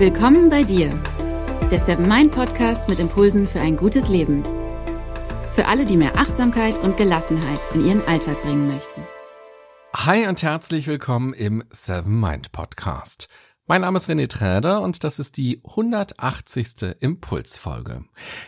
Willkommen bei dir, der Seven Mind Podcast mit Impulsen für ein gutes Leben. Für alle, die mehr Achtsamkeit und Gelassenheit in ihren Alltag bringen möchten. Hi und herzlich willkommen im Seven Mind Podcast. Mein Name ist René Träder und das ist die 180. Impulsfolge.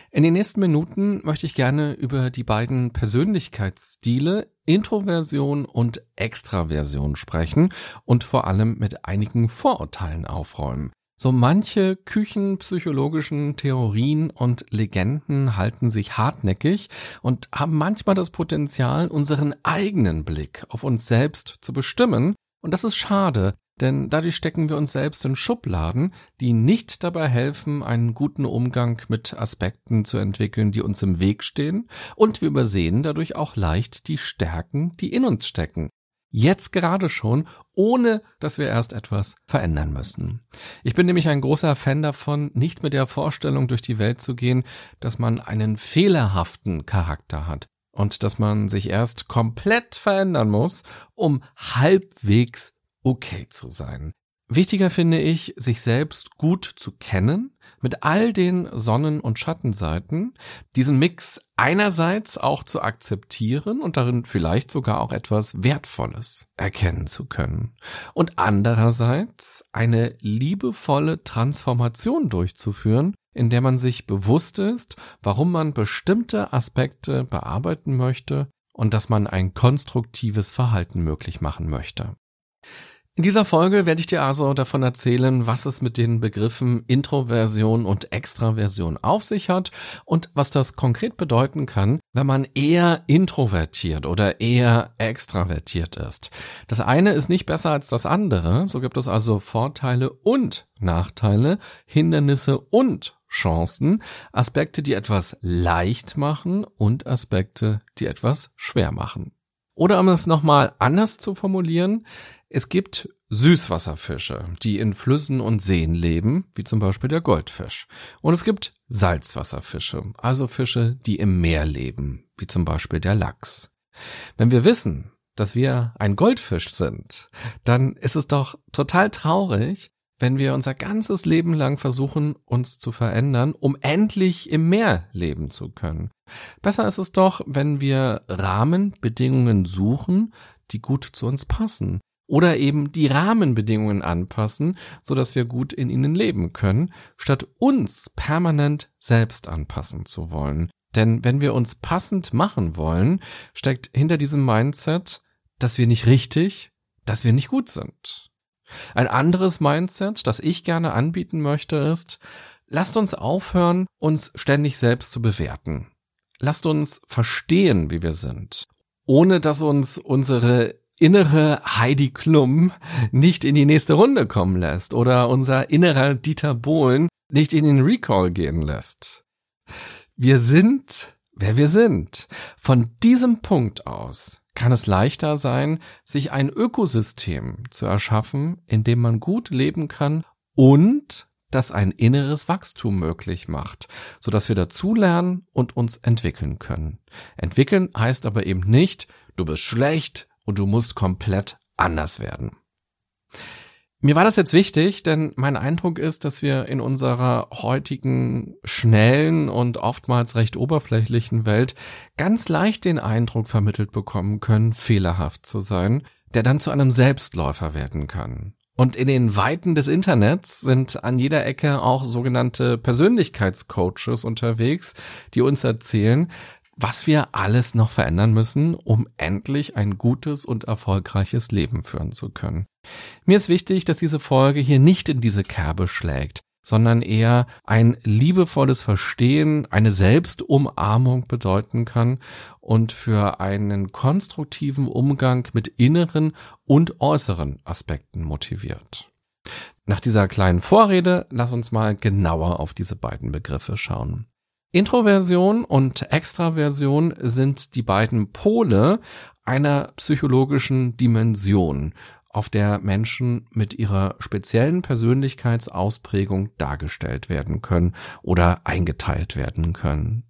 In den nächsten Minuten möchte ich gerne über die beiden Persönlichkeitsstile Introversion und Extraversion sprechen und vor allem mit einigen Vorurteilen aufräumen. So manche küchenpsychologischen Theorien und Legenden halten sich hartnäckig und haben manchmal das Potenzial, unseren eigenen Blick auf uns selbst zu bestimmen. Und das ist schade, denn dadurch stecken wir uns selbst in Schubladen, die nicht dabei helfen, einen guten Umgang mit Aspekten zu entwickeln, die uns im Weg stehen, und wir übersehen dadurch auch leicht die Stärken, die in uns stecken. Jetzt gerade schon, ohne dass wir erst etwas verändern müssen. Ich bin nämlich ein großer Fan davon, nicht mit der Vorstellung durch die Welt zu gehen, dass man einen fehlerhaften Charakter hat und dass man sich erst komplett verändern muss, um halbwegs okay zu sein. Wichtiger finde ich, sich selbst gut zu kennen, mit all den Sonnen- und Schattenseiten, diesen Mix einerseits auch zu akzeptieren und darin vielleicht sogar auch etwas Wertvolles erkennen zu können und andererseits eine liebevolle Transformation durchzuführen, in der man sich bewusst ist, warum man bestimmte Aspekte bearbeiten möchte und dass man ein konstruktives Verhalten möglich machen möchte. In dieser Folge werde ich dir also davon erzählen, was es mit den Begriffen Introversion und Extraversion auf sich hat und was das konkret bedeuten kann, wenn man eher introvertiert oder eher extravertiert ist. Das eine ist nicht besser als das andere, so gibt es also Vorteile und Nachteile, Hindernisse und Chancen, Aspekte, die etwas leicht machen und Aspekte, die etwas schwer machen. Oder um es nochmal anders zu formulieren, es gibt Süßwasserfische, die in Flüssen und Seen leben, wie zum Beispiel der Goldfisch. Und es gibt Salzwasserfische, also Fische, die im Meer leben, wie zum Beispiel der Lachs. Wenn wir wissen, dass wir ein Goldfisch sind, dann ist es doch total traurig, wenn wir unser ganzes Leben lang versuchen, uns zu verändern, um endlich im Meer leben zu können. Besser ist es doch, wenn wir Rahmenbedingungen suchen, die gut zu uns passen, oder eben die Rahmenbedingungen anpassen, so dass wir gut in ihnen leben können, statt uns permanent selbst anpassen zu wollen. Denn wenn wir uns passend machen wollen, steckt hinter diesem Mindset, dass wir nicht richtig, dass wir nicht gut sind. Ein anderes Mindset, das ich gerne anbieten möchte, ist, lasst uns aufhören, uns ständig selbst zu bewerten. Lasst uns verstehen, wie wir sind, ohne dass uns unsere innere Heidi Klum nicht in die nächste Runde kommen lässt oder unser innerer Dieter Bohlen nicht in den Recall gehen lässt. Wir sind, wer wir sind. Von diesem Punkt aus kann es leichter sein, sich ein Ökosystem zu erschaffen, in dem man gut leben kann und das ein inneres Wachstum möglich macht, so dass wir dazulernen und uns entwickeln können. Entwickeln heißt aber eben nicht, du bist schlecht, und du musst komplett anders werden. Mir war das jetzt wichtig, denn mein Eindruck ist, dass wir in unserer heutigen schnellen und oftmals recht oberflächlichen Welt ganz leicht den Eindruck vermittelt bekommen können, fehlerhaft zu sein, der dann zu einem Selbstläufer werden kann. Und in den Weiten des Internets sind an jeder Ecke auch sogenannte Persönlichkeitscoaches unterwegs, die uns erzählen, was wir alles noch verändern müssen, um endlich ein gutes und erfolgreiches Leben führen zu können. Mir ist wichtig, dass diese Folge hier nicht in diese Kerbe schlägt, sondern eher ein liebevolles Verstehen, eine Selbstumarmung bedeuten kann und für einen konstruktiven Umgang mit inneren und äußeren Aspekten motiviert. Nach dieser kleinen Vorrede lass uns mal genauer auf diese beiden Begriffe schauen. Introversion und Extraversion sind die beiden Pole einer psychologischen Dimension, auf der Menschen mit ihrer speziellen Persönlichkeitsausprägung dargestellt werden können oder eingeteilt werden können.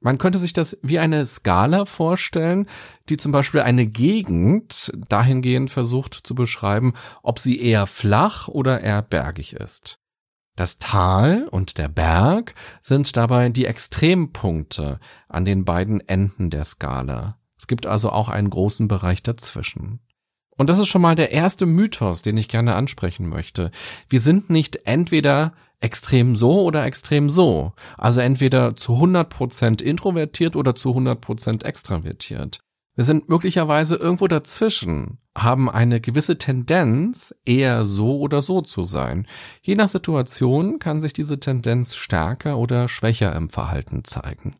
Man könnte sich das wie eine Skala vorstellen, die zum Beispiel eine Gegend dahingehend versucht zu beschreiben, ob sie eher flach oder eher bergig ist. Das Tal und der Berg sind dabei die Extrempunkte an den beiden Enden der Skala. Es gibt also auch einen großen Bereich dazwischen. Und das ist schon mal der erste Mythos, den ich gerne ansprechen möchte. Wir sind nicht entweder extrem so oder extrem so. Also entweder zu 100% introvertiert oder zu 100% extravertiert. Wir sind möglicherweise irgendwo dazwischen, haben eine gewisse Tendenz, eher so oder so zu sein. Je nach Situation kann sich diese Tendenz stärker oder schwächer im Verhalten zeigen.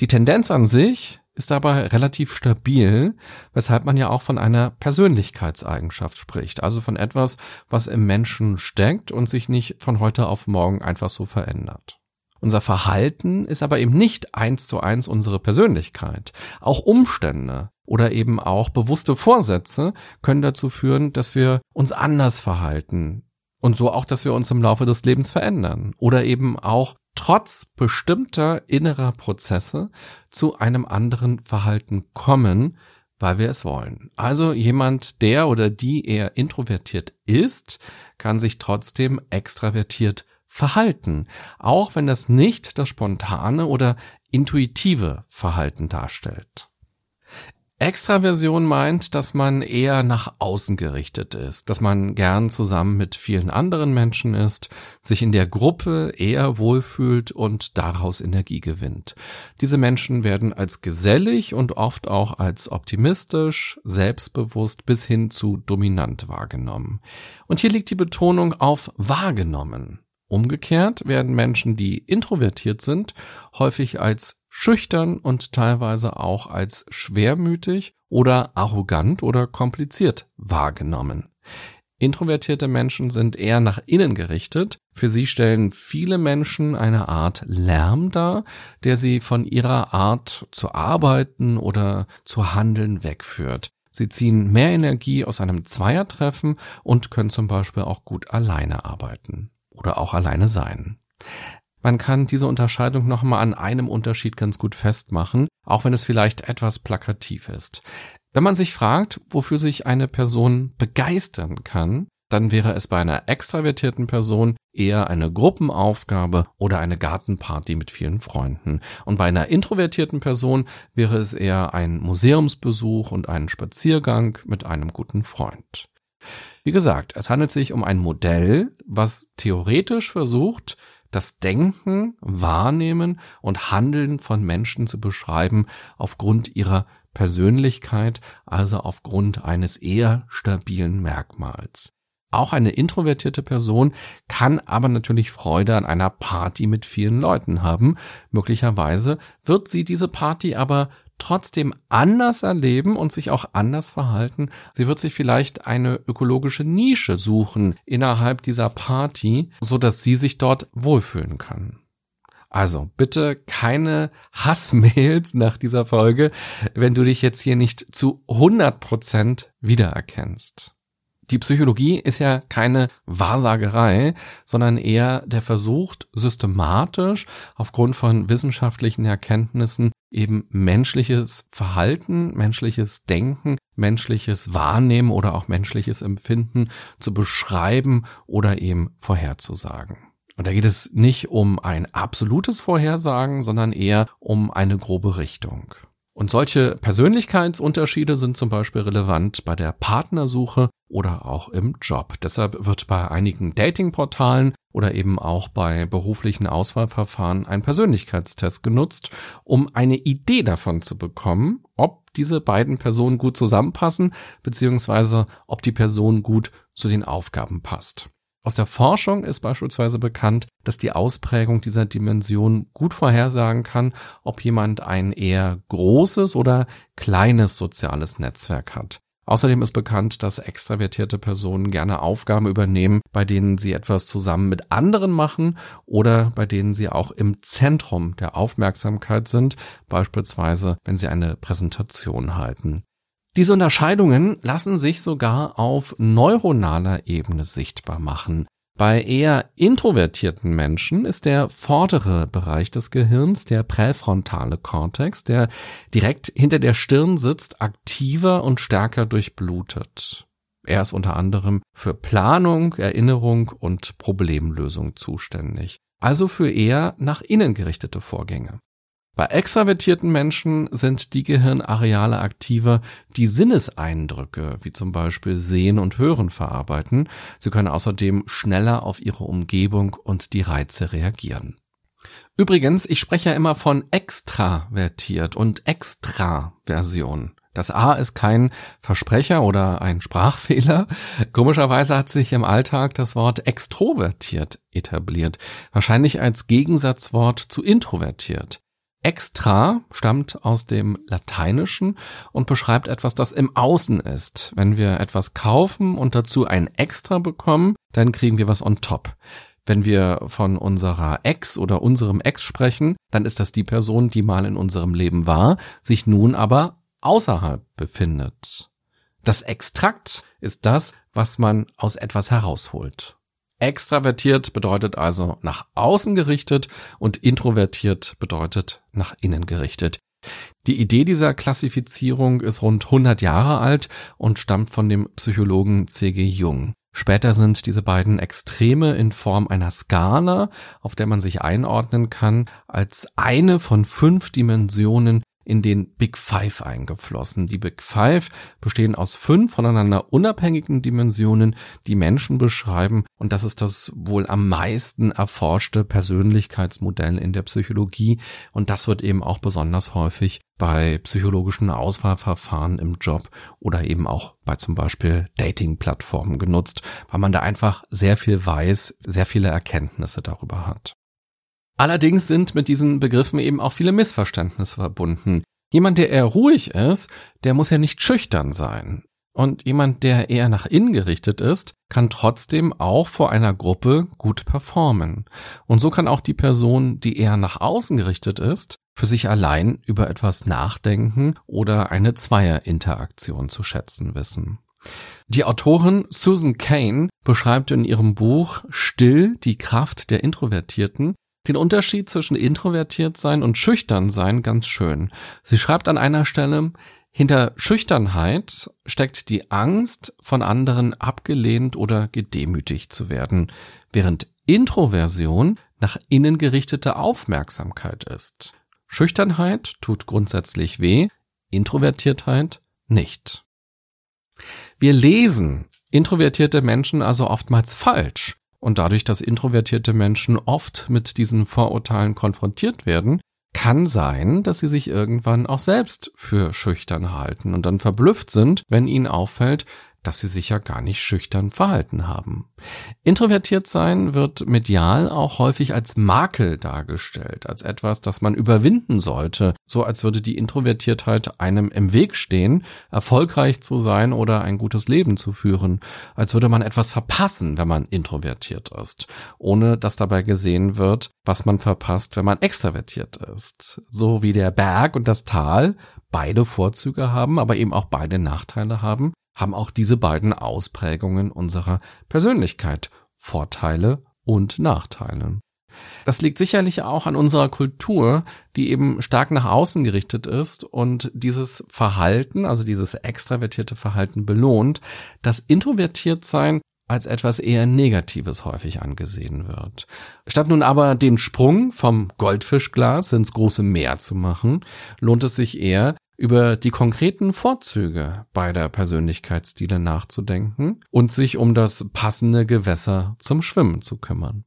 Die Tendenz an sich ist dabei relativ stabil, weshalb man ja auch von einer Persönlichkeitseigenschaft spricht, also von etwas, was im Menschen steckt und sich nicht von heute auf morgen einfach so verändert. Unser Verhalten ist aber eben nicht eins zu eins unsere Persönlichkeit. Auch Umstände oder eben auch bewusste Vorsätze können dazu führen, dass wir uns anders verhalten. Und so auch, dass wir uns im Laufe des Lebens verändern. Oder eben auch trotz bestimmter innerer Prozesse zu einem anderen Verhalten kommen, weil wir es wollen. Also jemand, der oder die eher introvertiert ist, kann sich trotzdem extravertiert verhalten, auch wenn das nicht das spontane oder intuitive Verhalten darstellt. Extraversion meint, dass man eher nach außen gerichtet ist, dass man gern zusammen mit vielen anderen Menschen ist, sich in der Gruppe eher wohlfühlt und daraus Energie gewinnt. Diese Menschen werden als gesellig und oft auch als optimistisch, selbstbewusst bis hin zu dominant wahrgenommen. Und hier liegt die Betonung auf wahrgenommen. Umgekehrt werden Menschen, die introvertiert sind, häufig als schüchtern und teilweise auch als schwermütig oder arrogant oder kompliziert wahrgenommen. Introvertierte Menschen sind eher nach innen gerichtet. Für sie stellen viele Menschen eine Art Lärm dar, der sie von ihrer Art zu arbeiten oder zu handeln wegführt. Sie ziehen mehr Energie aus einem Zweiertreffen und können zum Beispiel auch gut alleine arbeiten oder auch alleine sein. Man kann diese Unterscheidung nochmal an einem Unterschied ganz gut festmachen, auch wenn es vielleicht etwas plakativ ist. Wenn man sich fragt, wofür sich eine Person begeistern kann, dann wäre es bei einer extravertierten Person eher eine Gruppenaufgabe oder eine Gartenparty mit vielen Freunden. Und bei einer introvertierten Person wäre es eher ein Museumsbesuch und einen Spaziergang mit einem guten Freund. Wie gesagt, es handelt sich um ein Modell, was theoretisch versucht, das Denken, Wahrnehmen und Handeln von Menschen zu beschreiben aufgrund ihrer Persönlichkeit, also aufgrund eines eher stabilen Merkmals. Auch eine introvertierte Person kann aber natürlich Freude an einer Party mit vielen Leuten haben. Möglicherweise wird sie diese Party aber trotzdem anders erleben und sich auch anders verhalten. Sie wird sich vielleicht eine ökologische Nische suchen innerhalb dieser Party, so dass sie sich dort wohlfühlen kann. Also bitte keine Hassmails nach dieser Folge, wenn du dich jetzt hier nicht zu 100 Prozent wiedererkennst. Die Psychologie ist ja keine Wahrsagerei, sondern eher der Versuch, systematisch aufgrund von wissenschaftlichen Erkenntnissen eben menschliches Verhalten, menschliches Denken, menschliches Wahrnehmen oder auch menschliches Empfinden zu beschreiben oder eben vorherzusagen. Und da geht es nicht um ein absolutes Vorhersagen, sondern eher um eine grobe Richtung. Und solche Persönlichkeitsunterschiede sind zum Beispiel relevant bei der Partnersuche oder auch im Job. Deshalb wird bei einigen Datingportalen oder eben auch bei beruflichen Auswahlverfahren ein Persönlichkeitstest genutzt, um eine Idee davon zu bekommen, ob diese beiden Personen gut zusammenpassen, beziehungsweise ob die Person gut zu den Aufgaben passt. Aus der Forschung ist beispielsweise bekannt, dass die Ausprägung dieser Dimension gut vorhersagen kann, ob jemand ein eher großes oder kleines soziales Netzwerk hat. Außerdem ist bekannt, dass extravertierte Personen gerne Aufgaben übernehmen, bei denen sie etwas zusammen mit anderen machen oder bei denen sie auch im Zentrum der Aufmerksamkeit sind, beispielsweise wenn sie eine Präsentation halten. Diese Unterscheidungen lassen sich sogar auf neuronaler Ebene sichtbar machen. Bei eher introvertierten Menschen ist der vordere Bereich des Gehirns, der präfrontale Kortex, der direkt hinter der Stirn sitzt, aktiver und stärker durchblutet. Er ist unter anderem für Planung, Erinnerung und Problemlösung zuständig. Also für eher nach innen gerichtete Vorgänge. Bei extravertierten Menschen sind die Gehirnareale aktiver, die Sinneseindrücke, wie zum Beispiel Sehen und Hören, verarbeiten. Sie können außerdem schneller auf ihre Umgebung und die Reize reagieren. Übrigens, ich spreche ja immer von extravertiert und Extraversion. Das A ist kein Versprecher oder ein Sprachfehler. Komischerweise hat sich im Alltag das Wort extrovertiert etabliert. Wahrscheinlich als Gegensatzwort zu introvertiert. Extra stammt aus dem Lateinischen und beschreibt etwas, das im Außen ist. Wenn wir etwas kaufen und dazu ein Extra bekommen, dann kriegen wir was on top. Wenn wir von unserer Ex oder unserem Ex sprechen, dann ist das die Person, die mal in unserem Leben war, sich nun aber außerhalb befindet. Das Extrakt ist das, was man aus etwas herausholt. Extravertiert bedeutet also nach außen gerichtet und introvertiert bedeutet nach innen gerichtet. Die Idee dieser Klassifizierung ist rund 100 Jahre alt und stammt von dem Psychologen C.G. Jung. Später sind diese beiden Extreme in Form einer Skala, auf der man sich einordnen kann, als eine von fünf Dimensionen in den Big Five eingeflossen. Die Big Five bestehen aus fünf voneinander unabhängigen Dimensionen, die Menschen beschreiben und das ist das wohl am meisten erforschte Persönlichkeitsmodell in der Psychologie und das wird eben auch besonders häufig bei psychologischen Auswahlverfahren im Job oder eben auch bei zum Beispiel Dating-Plattformen genutzt, weil man da einfach sehr viel weiß, sehr viele Erkenntnisse darüber hat. Allerdings sind mit diesen Begriffen eben auch viele Missverständnisse verbunden. Jemand, der eher ruhig ist, der muss ja nicht schüchtern sein. Und jemand, der eher nach innen gerichtet ist, kann trotzdem auch vor einer Gruppe gut performen. Und so kann auch die Person, die eher nach außen gerichtet ist, für sich allein über etwas nachdenken oder eine Zweierinteraktion zu schätzen wissen. Die Autorin Susan Kane beschreibt in ihrem Buch Still die Kraft der Introvertierten den Unterschied zwischen introvertiert sein und schüchtern sein ganz schön. Sie schreibt an einer Stelle, hinter Schüchternheit steckt die Angst, von anderen abgelehnt oder gedemütigt zu werden, während Introversion nach innen gerichtete Aufmerksamkeit ist. Schüchternheit tut grundsätzlich weh, Introvertiertheit nicht. Wir lesen introvertierte Menschen also oftmals falsch. Und dadurch, dass introvertierte Menschen oft mit diesen Vorurteilen konfrontiert werden, kann sein, dass sie sich irgendwann auch selbst für schüchtern halten und dann verblüfft sind, wenn ihnen auffällt, dass sie sich ja gar nicht schüchtern verhalten haben. Introvertiert sein wird medial auch häufig als Makel dargestellt, als etwas, das man überwinden sollte, so als würde die Introvertiertheit einem im Weg stehen, erfolgreich zu sein oder ein gutes Leben zu führen, als würde man etwas verpassen, wenn man introvertiert ist, ohne dass dabei gesehen wird, was man verpasst, wenn man extravertiert ist. So wie der Berg und das Tal beide Vorzüge haben, aber eben auch beide Nachteile haben, haben auch diese beiden Ausprägungen unserer Persönlichkeit Vorteile und Nachteile. Das liegt sicherlich auch an unserer Kultur, die eben stark nach außen gerichtet ist und dieses Verhalten, also dieses extravertierte Verhalten belohnt, das introvertiert sein als etwas eher Negatives häufig angesehen wird. Statt nun aber den Sprung vom Goldfischglas ins große Meer zu machen, lohnt es sich eher, über die konkreten Vorzüge beider Persönlichkeitsstile nachzudenken und sich um das passende Gewässer zum Schwimmen zu kümmern.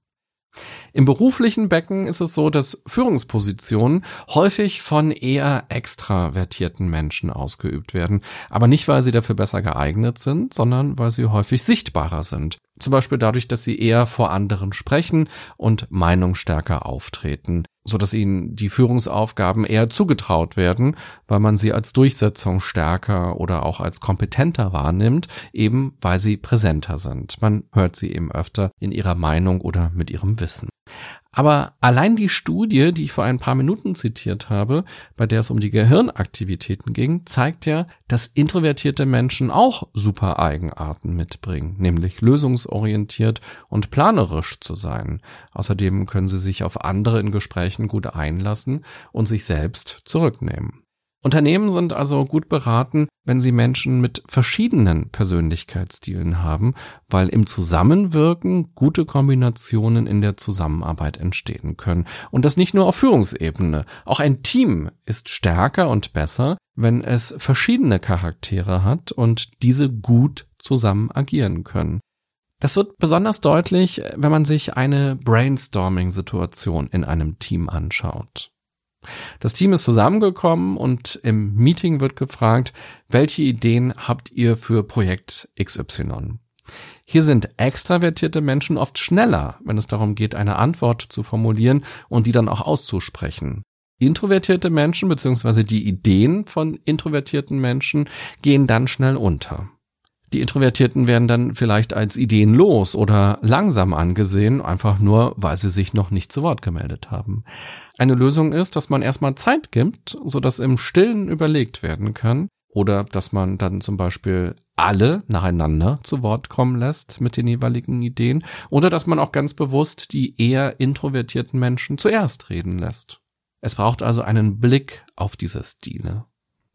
Im beruflichen Becken ist es so, dass Führungspositionen häufig von eher extravertierten Menschen ausgeübt werden, aber nicht, weil sie dafür besser geeignet sind, sondern weil sie häufig sichtbarer sind. Zum Beispiel dadurch, dass sie eher vor anderen sprechen und meinungsstärker auftreten, so dass ihnen die Führungsaufgaben eher zugetraut werden, weil man sie als durchsetzungsstärker oder auch als kompetenter wahrnimmt, eben weil sie präsenter sind. Man hört sie eben öfter in ihrer Meinung oder mit ihrem Wissen. Aber allein die Studie, die ich vor ein paar Minuten zitiert habe, bei der es um die Gehirnaktivitäten ging, zeigt ja, dass introvertierte Menschen auch super Eigenarten mitbringen, nämlich lösungsorientiert und planerisch zu sein. Außerdem können sie sich auf andere in Gesprächen gut einlassen und sich selbst zurücknehmen. Unternehmen sind also gut beraten, wenn sie Menschen mit verschiedenen Persönlichkeitsstilen haben, weil im Zusammenwirken gute Kombinationen in der Zusammenarbeit entstehen können. Und das nicht nur auf Führungsebene. Auch ein Team ist stärker und besser, wenn es verschiedene Charaktere hat und diese gut zusammen agieren können. Das wird besonders deutlich, wenn man sich eine Brainstorming-Situation in einem Team anschaut. Das Team ist zusammengekommen und im Meeting wird gefragt, welche Ideen habt ihr für Projekt XY? Hier sind extravertierte Menschen oft schneller, wenn es darum geht, eine Antwort zu formulieren und die dann auch auszusprechen. Introvertierte Menschen bzw. die Ideen von introvertierten Menschen gehen dann schnell unter. Die Introvertierten werden dann vielleicht als ideenlos oder langsam angesehen, einfach nur, weil sie sich noch nicht zu Wort gemeldet haben. Eine Lösung ist, dass man erstmal Zeit gibt, sodass im Stillen überlegt werden kann, oder dass man dann zum Beispiel alle nacheinander zu Wort kommen lässt mit den jeweiligen Ideen, oder dass man auch ganz bewusst die eher introvertierten Menschen zuerst reden lässt. Es braucht also einen Blick auf diese Stile.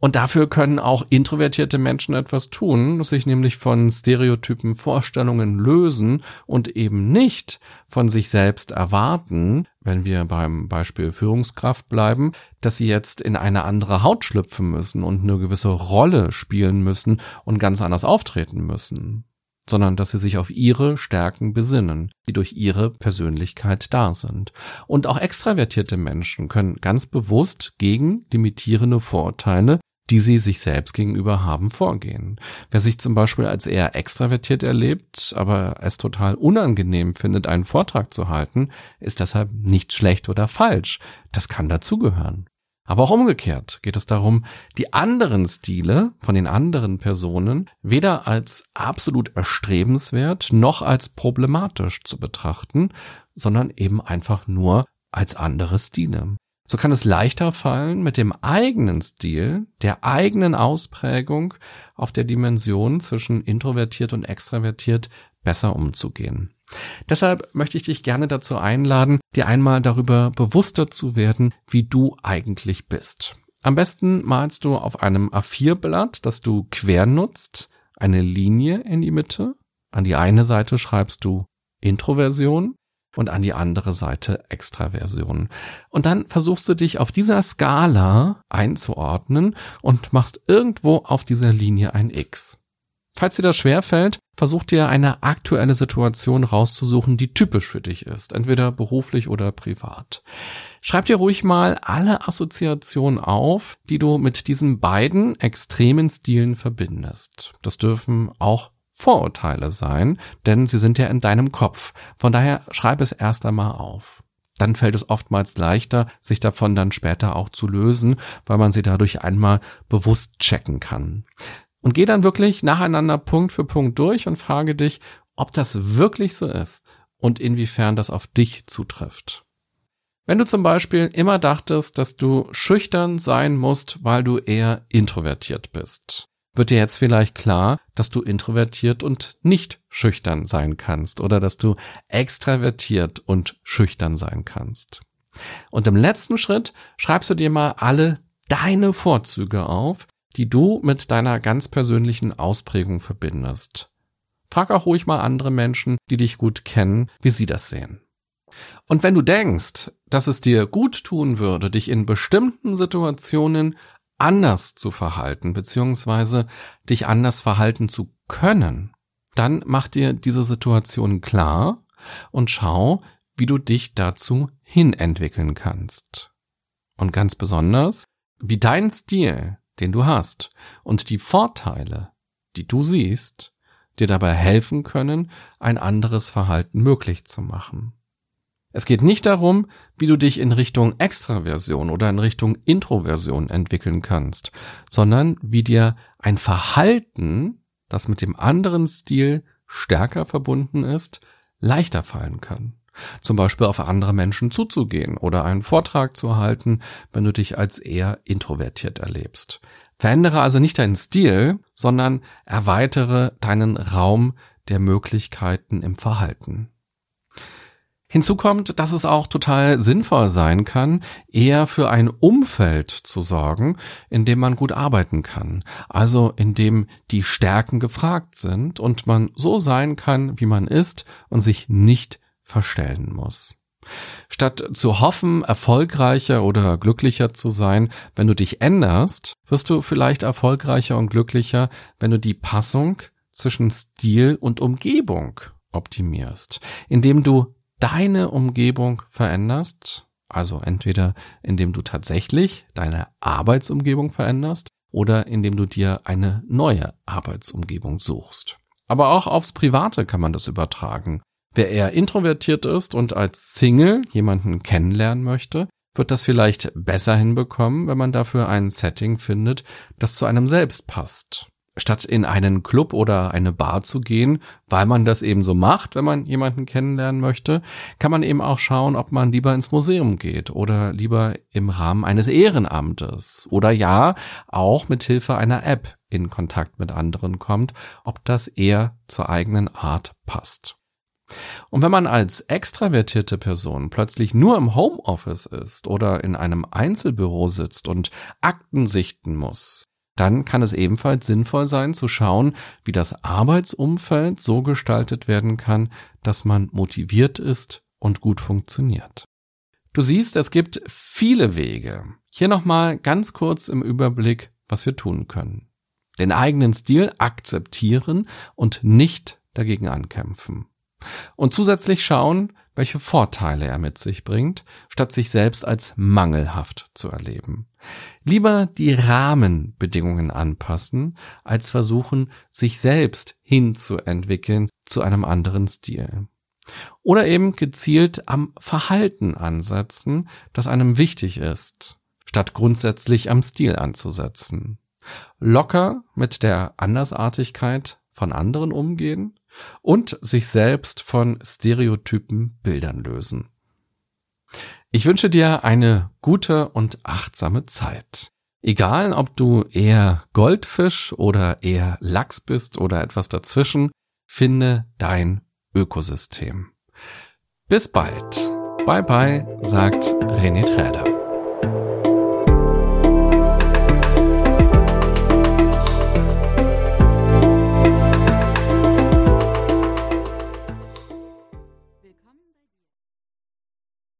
Und dafür können auch introvertierte Menschen etwas tun, sich nämlich von stereotypen Vorstellungen lösen und eben nicht von sich selbst erwarten, wenn wir beim Beispiel Führungskraft bleiben, dass sie jetzt in eine andere Haut schlüpfen müssen und eine gewisse Rolle spielen müssen und ganz anders auftreten müssen sondern dass sie sich auf ihre Stärken besinnen, die durch ihre Persönlichkeit da sind. Und auch extravertierte Menschen können ganz bewusst gegen limitierende Vorurteile die sie sich selbst gegenüber haben, vorgehen. Wer sich zum Beispiel als eher extravertiert erlebt, aber es total unangenehm findet, einen Vortrag zu halten, ist deshalb nicht schlecht oder falsch. Das kann dazugehören. Aber auch umgekehrt geht es darum, die anderen Stile von den anderen Personen weder als absolut erstrebenswert noch als problematisch zu betrachten, sondern eben einfach nur als andere Stile. So kann es leichter fallen, mit dem eigenen Stil, der eigenen Ausprägung auf der Dimension zwischen introvertiert und extravertiert besser umzugehen. Deshalb möchte ich dich gerne dazu einladen, dir einmal darüber bewusster zu werden, wie du eigentlich bist. Am besten malst du auf einem A4-Blatt, das du quer nutzt, eine Linie in die Mitte. An die eine Seite schreibst du Introversion, und an die andere Seite Extraversion. Und dann versuchst du dich auf dieser Skala einzuordnen und machst irgendwo auf dieser Linie ein X. Falls dir das schwerfällt, versuch dir eine aktuelle Situation rauszusuchen, die typisch für dich ist, entweder beruflich oder privat. Schreib dir ruhig mal alle Assoziationen auf, die du mit diesen beiden extremen Stilen verbindest. Das dürfen auch Vorurteile sein, denn sie sind ja in deinem Kopf. Von daher schreib es erst einmal auf. Dann fällt es oftmals leichter, sich davon dann später auch zu lösen, weil man sie dadurch einmal bewusst checken kann. Und geh dann wirklich nacheinander Punkt für Punkt durch und frage dich, ob das wirklich so ist und inwiefern das auf dich zutrifft. Wenn du zum Beispiel immer dachtest, dass du schüchtern sein musst, weil du eher introvertiert bist, wird dir jetzt vielleicht klar, dass du introvertiert und nicht schüchtern sein kannst oder dass du extravertiert und schüchtern sein kannst. Und im letzten Schritt schreibst du dir mal alle deine Vorzüge auf, die du mit deiner ganz persönlichen Ausprägung verbindest. Frag auch ruhig mal andere Menschen, die dich gut kennen, wie sie das sehen. Und wenn du denkst, dass es dir gut tun würde, dich in bestimmten Situationen anders zu verhalten, beziehungsweise dich anders verhalten zu können, dann mach dir diese Situation klar und schau, wie du dich dazu hinentwickeln kannst. Und ganz besonders, wie dein Stil, den du hast, und die Vorteile, die du siehst, dir dabei helfen können, ein anderes Verhalten möglich zu machen. Es geht nicht darum, wie du dich in Richtung Extraversion oder in Richtung Introversion entwickeln kannst, sondern wie dir ein Verhalten, das mit dem anderen Stil stärker verbunden ist, leichter fallen kann. Zum Beispiel auf andere Menschen zuzugehen oder einen Vortrag zu halten, wenn du dich als eher introvertiert erlebst. Verändere also nicht deinen Stil, sondern erweitere deinen Raum der Möglichkeiten im Verhalten. Hinzu kommt, dass es auch total sinnvoll sein kann, eher für ein Umfeld zu sorgen, in dem man gut arbeiten kann. Also in dem die Stärken gefragt sind und man so sein kann, wie man ist und sich nicht verstellen muss. Statt zu hoffen, erfolgreicher oder glücklicher zu sein, wenn du dich änderst, wirst du vielleicht erfolgreicher und glücklicher, wenn du die Passung zwischen Stil und Umgebung optimierst, indem du deine Umgebung veränderst, also entweder indem du tatsächlich deine Arbeitsumgebung veränderst oder indem du dir eine neue Arbeitsumgebung suchst. Aber auch aufs Private kann man das übertragen. Wer eher introvertiert ist und als Single jemanden kennenlernen möchte, wird das vielleicht besser hinbekommen, wenn man dafür ein Setting findet, das zu einem selbst passt statt in einen Club oder eine Bar zu gehen, weil man das eben so macht, wenn man jemanden kennenlernen möchte, kann man eben auch schauen, ob man lieber ins Museum geht oder lieber im Rahmen eines Ehrenamtes oder ja, auch mit Hilfe einer App in Kontakt mit anderen kommt, ob das eher zur eigenen Art passt. Und wenn man als extravertierte Person plötzlich nur im Homeoffice ist oder in einem Einzelbüro sitzt und Akten sichten muss, dann kann es ebenfalls sinnvoll sein zu schauen, wie das Arbeitsumfeld so gestaltet werden kann, dass man motiviert ist und gut funktioniert. Du siehst, es gibt viele Wege. Hier nochmal ganz kurz im Überblick, was wir tun können. Den eigenen Stil akzeptieren und nicht dagegen ankämpfen. Und zusätzlich schauen, welche Vorteile er mit sich bringt, statt sich selbst als mangelhaft zu erleben. Lieber die Rahmenbedingungen anpassen, als versuchen, sich selbst hinzuentwickeln zu einem anderen Stil. Oder eben gezielt am Verhalten ansetzen, das einem wichtig ist, statt grundsätzlich am Stil anzusetzen. Locker mit der Andersartigkeit von anderen umgehen und sich selbst von stereotypen Bildern lösen. Ich wünsche dir eine gute und achtsame Zeit. Egal, ob du eher Goldfisch oder eher Lachs bist oder etwas dazwischen, finde dein Ökosystem. Bis bald. Bye bye, sagt René Träder.